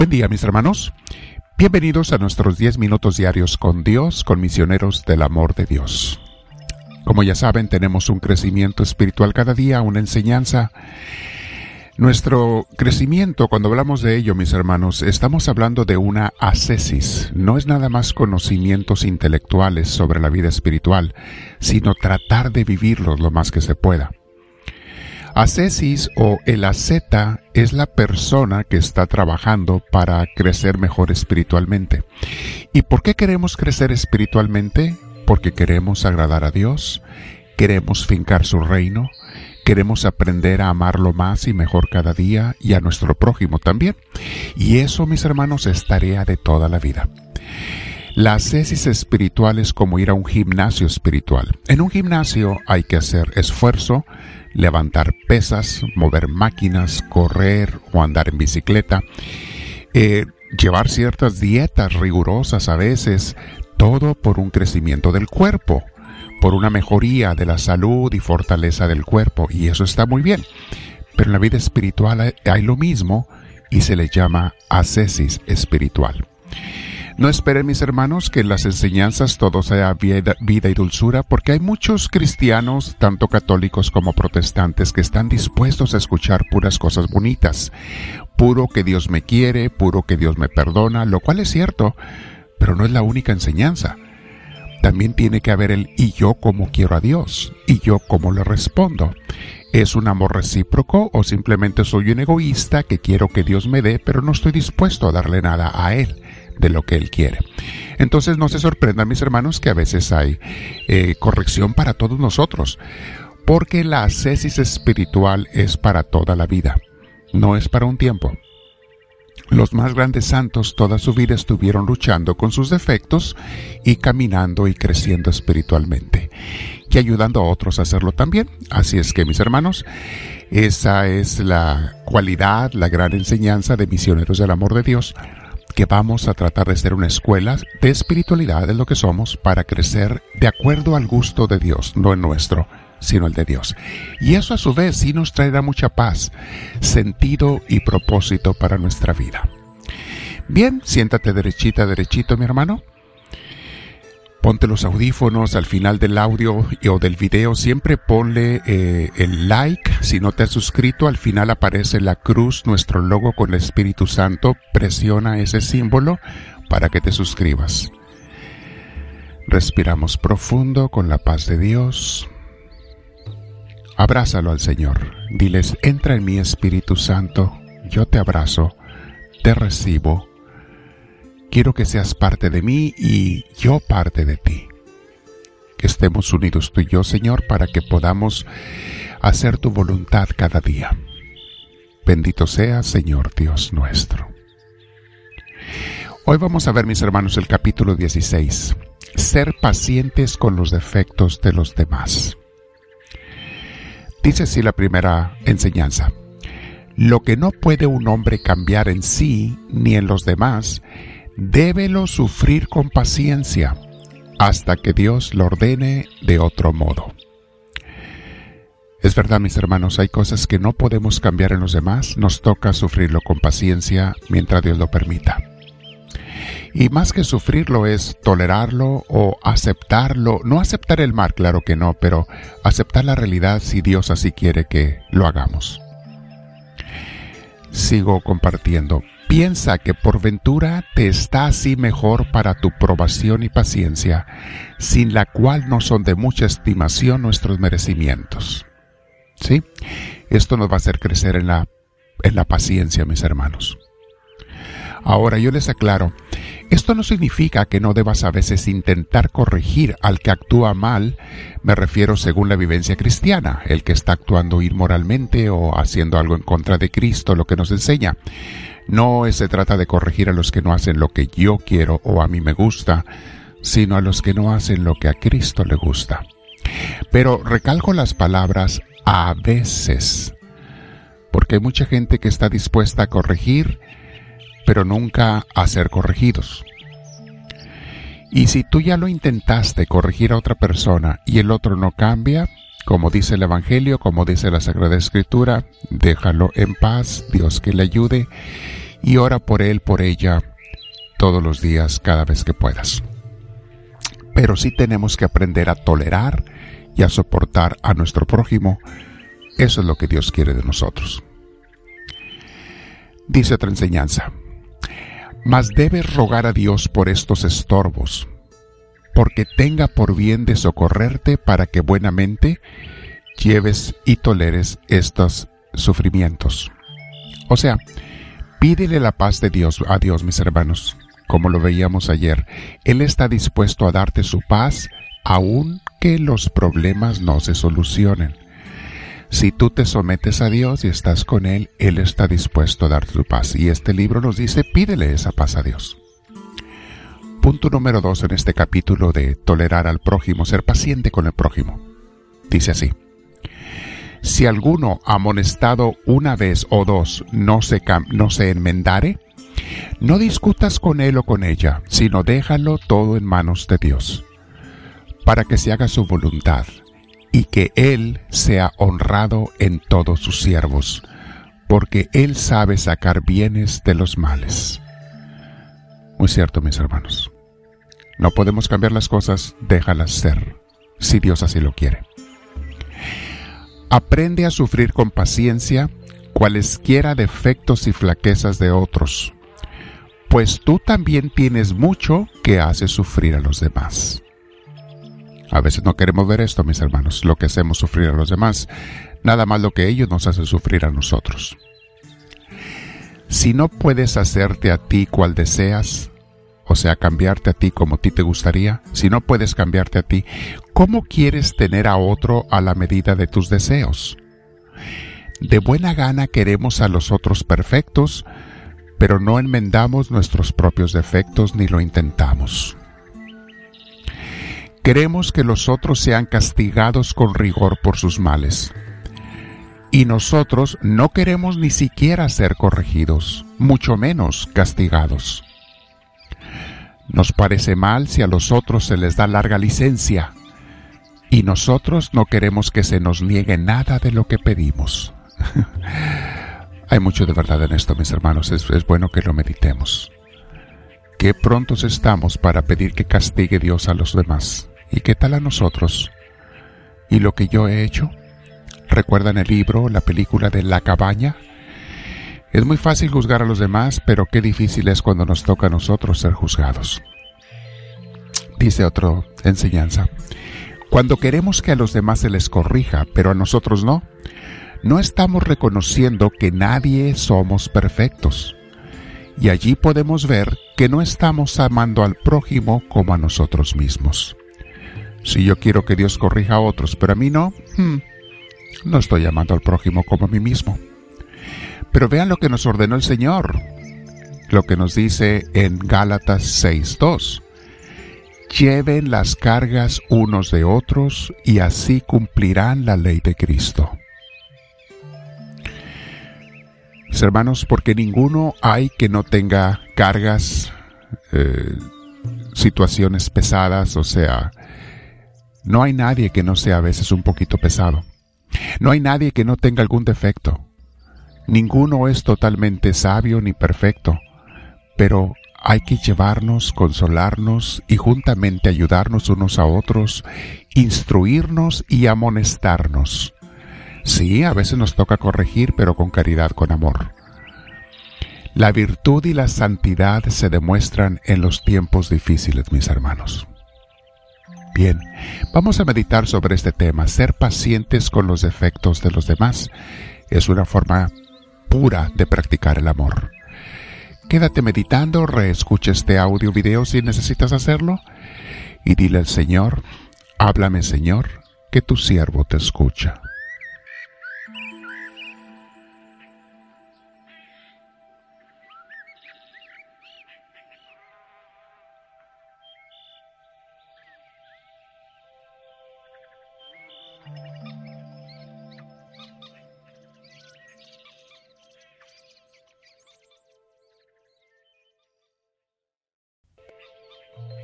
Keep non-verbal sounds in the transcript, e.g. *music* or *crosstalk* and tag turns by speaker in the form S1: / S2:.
S1: Buen día mis hermanos. Bienvenidos a nuestros 10 minutos diarios con Dios, con misioneros del amor de Dios. Como ya saben, tenemos un crecimiento espiritual cada día, una enseñanza. Nuestro crecimiento, cuando hablamos de ello, mis hermanos, estamos hablando de una ascesis. No es nada más conocimientos intelectuales sobre la vida espiritual, sino tratar de vivirlos lo más que se pueda. Ascesis o el asceta es la persona que está trabajando para crecer mejor espiritualmente. ¿Y por qué queremos crecer espiritualmente? Porque queremos agradar a Dios, queremos fincar su reino, queremos aprender a amarlo más y mejor cada día y a nuestro prójimo también. Y eso, mis hermanos, es tarea de toda la vida. La ascesis espiritual es como ir a un gimnasio espiritual. En un gimnasio hay que hacer esfuerzo, levantar pesas, mover máquinas, correr o andar en bicicleta, eh, llevar ciertas dietas rigurosas a veces, todo por un crecimiento del cuerpo, por una mejoría de la salud y fortaleza del cuerpo, y eso está muy bien. Pero en la vida espiritual hay lo mismo y se le llama ascesis espiritual. No esperen, mis hermanos, que en las enseñanzas todo sea vida, y dulzura, porque hay muchos cristianos, tanto católicos como protestantes, que están dispuestos a escuchar puras cosas bonitas. Puro que Dios me quiere, puro que Dios me perdona, lo cual es cierto, pero no es la única enseñanza. También tiene que haber el y yo como quiero a Dios, y yo como le respondo. ¿Es un amor recíproco o simplemente soy un egoísta que quiero que Dios me dé, pero no estoy dispuesto a darle nada a Él? De lo que Él quiere. Entonces no se sorprendan mis hermanos que a veces hay eh, corrección para todos nosotros, porque la ascesis espiritual es para toda la vida, no es para un tiempo. Los más grandes santos toda su vida estuvieron luchando con sus defectos y caminando y creciendo espiritualmente y ayudando a otros a hacerlo también. Así es que mis hermanos, esa es la cualidad, la gran enseñanza de misioneros del amor de Dios que vamos a tratar de ser una escuela de espiritualidad de lo que somos para crecer de acuerdo al gusto de Dios, no el nuestro, sino el de Dios. Y eso a su vez sí nos traerá mucha paz, sentido y propósito para nuestra vida. Bien, siéntate derechita, derechito, mi hermano. Ponte los audífonos al final del audio o del video. Siempre ponle eh, el like. Si no te has suscrito, al final aparece la cruz, nuestro logo con el Espíritu Santo. Presiona ese símbolo para que te suscribas. Respiramos profundo con la paz de Dios. Abrázalo al Señor. Diles, entra en mi Espíritu Santo. Yo te abrazo, te recibo Quiero que seas parte de mí y yo parte de ti. Que estemos unidos tú y yo, Señor, para que podamos hacer tu voluntad cada día. Bendito sea, Señor Dios nuestro. Hoy vamos a ver, mis hermanos, el capítulo 16. Ser pacientes con los defectos de los demás. Dice así la primera enseñanza. Lo que no puede un hombre cambiar en sí ni en los demás, débelo sufrir con paciencia hasta que Dios lo ordene de otro modo. Es verdad, mis hermanos, hay cosas que no podemos cambiar en los demás, nos toca sufrirlo con paciencia mientras Dios lo permita. Y más que sufrirlo es tolerarlo o aceptarlo, no aceptar el mal, claro que no, pero aceptar la realidad si Dios así quiere que lo hagamos. Sigo compartiendo. Piensa que por ventura te está así mejor para tu probación y paciencia, sin la cual no son de mucha estimación nuestros merecimientos. ¿Sí? Esto nos va a hacer crecer en la, en la paciencia, mis hermanos. Ahora yo les aclaro, esto no significa que no debas a veces intentar corregir al que actúa mal, me refiero según la vivencia cristiana, el que está actuando inmoralmente o haciendo algo en contra de Cristo, lo que nos enseña. No se trata de corregir a los que no hacen lo que yo quiero o a mí me gusta, sino a los que no hacen lo que a Cristo le gusta. Pero recalco las palabras a veces, porque hay mucha gente que está dispuesta a corregir, pero nunca a ser corregidos. Y si tú ya lo intentaste corregir a otra persona y el otro no cambia, como dice el Evangelio, como dice la Sagrada Escritura, déjalo en paz, Dios que le ayude y ora por él, por ella, todos los días, cada vez que puedas. Pero sí tenemos que aprender a tolerar y a soportar a nuestro prójimo. Eso es lo que Dios quiere de nosotros. Dice otra enseñanza, mas debes rogar a Dios por estos estorbos, porque tenga por bien de socorrerte para que buenamente lleves y toleres estos sufrimientos. O sea, pídele la paz de Dios a Dios, mis hermanos, como lo veíamos ayer. Él está dispuesto a darte su paz aun que los problemas no se solucionen. Si tú te sometes a Dios y estás con Él, Él está dispuesto a darte su paz. Y este libro nos dice, pídele esa paz a Dios. Punto número dos en este capítulo de tolerar al prójimo, ser paciente con el prójimo. Dice así. Si alguno amonestado una vez o dos no se, no se enmendare, no discutas con él o con ella, sino déjalo todo en manos de Dios, para que se haga su voluntad y que Él sea honrado en todos sus siervos, porque Él sabe sacar bienes de los males. Muy cierto, mis hermanos. No podemos cambiar las cosas, déjalas ser, si Dios así lo quiere. Aprende a sufrir con paciencia cualesquiera defectos y flaquezas de otros, pues tú también tienes mucho que hace sufrir a los demás. A veces no queremos ver esto, mis hermanos, lo que hacemos sufrir a los demás, nada más lo que ellos nos hacen sufrir a nosotros. Si no puedes hacerte a ti cual deseas, o sea, cambiarte a ti como a ti te gustaría, si no puedes cambiarte a ti, ¿cómo quieres tener a otro a la medida de tus deseos? De buena gana queremos a los otros perfectos, pero no enmendamos nuestros propios defectos ni lo intentamos. Queremos que los otros sean castigados con rigor por sus males. Y nosotros no queremos ni siquiera ser corregidos, mucho menos castigados. Nos parece mal si a los otros se les da larga licencia, y nosotros no queremos que se nos niegue nada de lo que pedimos. *laughs* Hay mucho de verdad en esto, mis hermanos, es, bueno que lo meditemos. Qué prontos estamos para pedir que castigue Dios a los demás. ¿Y qué tal a nosotros? ¿Y lo que yo he hecho? ¿Recuerdan el libro, la película de La cabaña? Es muy fácil juzgar a los demás, pero qué difícil es cuando nos toca a nosotros ser juzgados. Dice otra enseñanza. Cuando queremos que a los demás se les corrija, pero a nosotros no, no estamos reconociendo que nadie somos perfectos. Y allí podemos ver que no estamos amando al prójimo como a nosotros mismos. Si yo quiero que Dios corrija a otros, pero a mí no, hmm, no estoy llamando al prójimo como a mí mismo. Pero vean lo que nos ordenó el Señor, lo que nos dice en Gálatas 6.2. Lleven las cargas unos de otros y así cumplirán la ley de Cristo. hermanos, porque ninguno hay que no tenga cargas, eh, situaciones pesadas, o sea, no hay nadie que no sea a veces un poquito pesado. No hay nadie que no tenga algún defecto. Ninguno es totalmente sabio ni perfecto, pero hay que llevarnos, consolarnos y juntamente ayudarnos unos a otros, instruirnos y amonestarnos. Sí, a veces nos toca corregir, pero con caridad, con amor. La virtud y la santidad se demuestran en los tiempos difíciles, mis hermanos. Bien, vamos a meditar sobre este tema. Ser pacientes con los defectos de los demás es una forma pura de practicar el amor. Quédate meditando, reescucha este audio video si necesitas hacerlo y dile al Señor, háblame Señor, que tu siervo te escucha.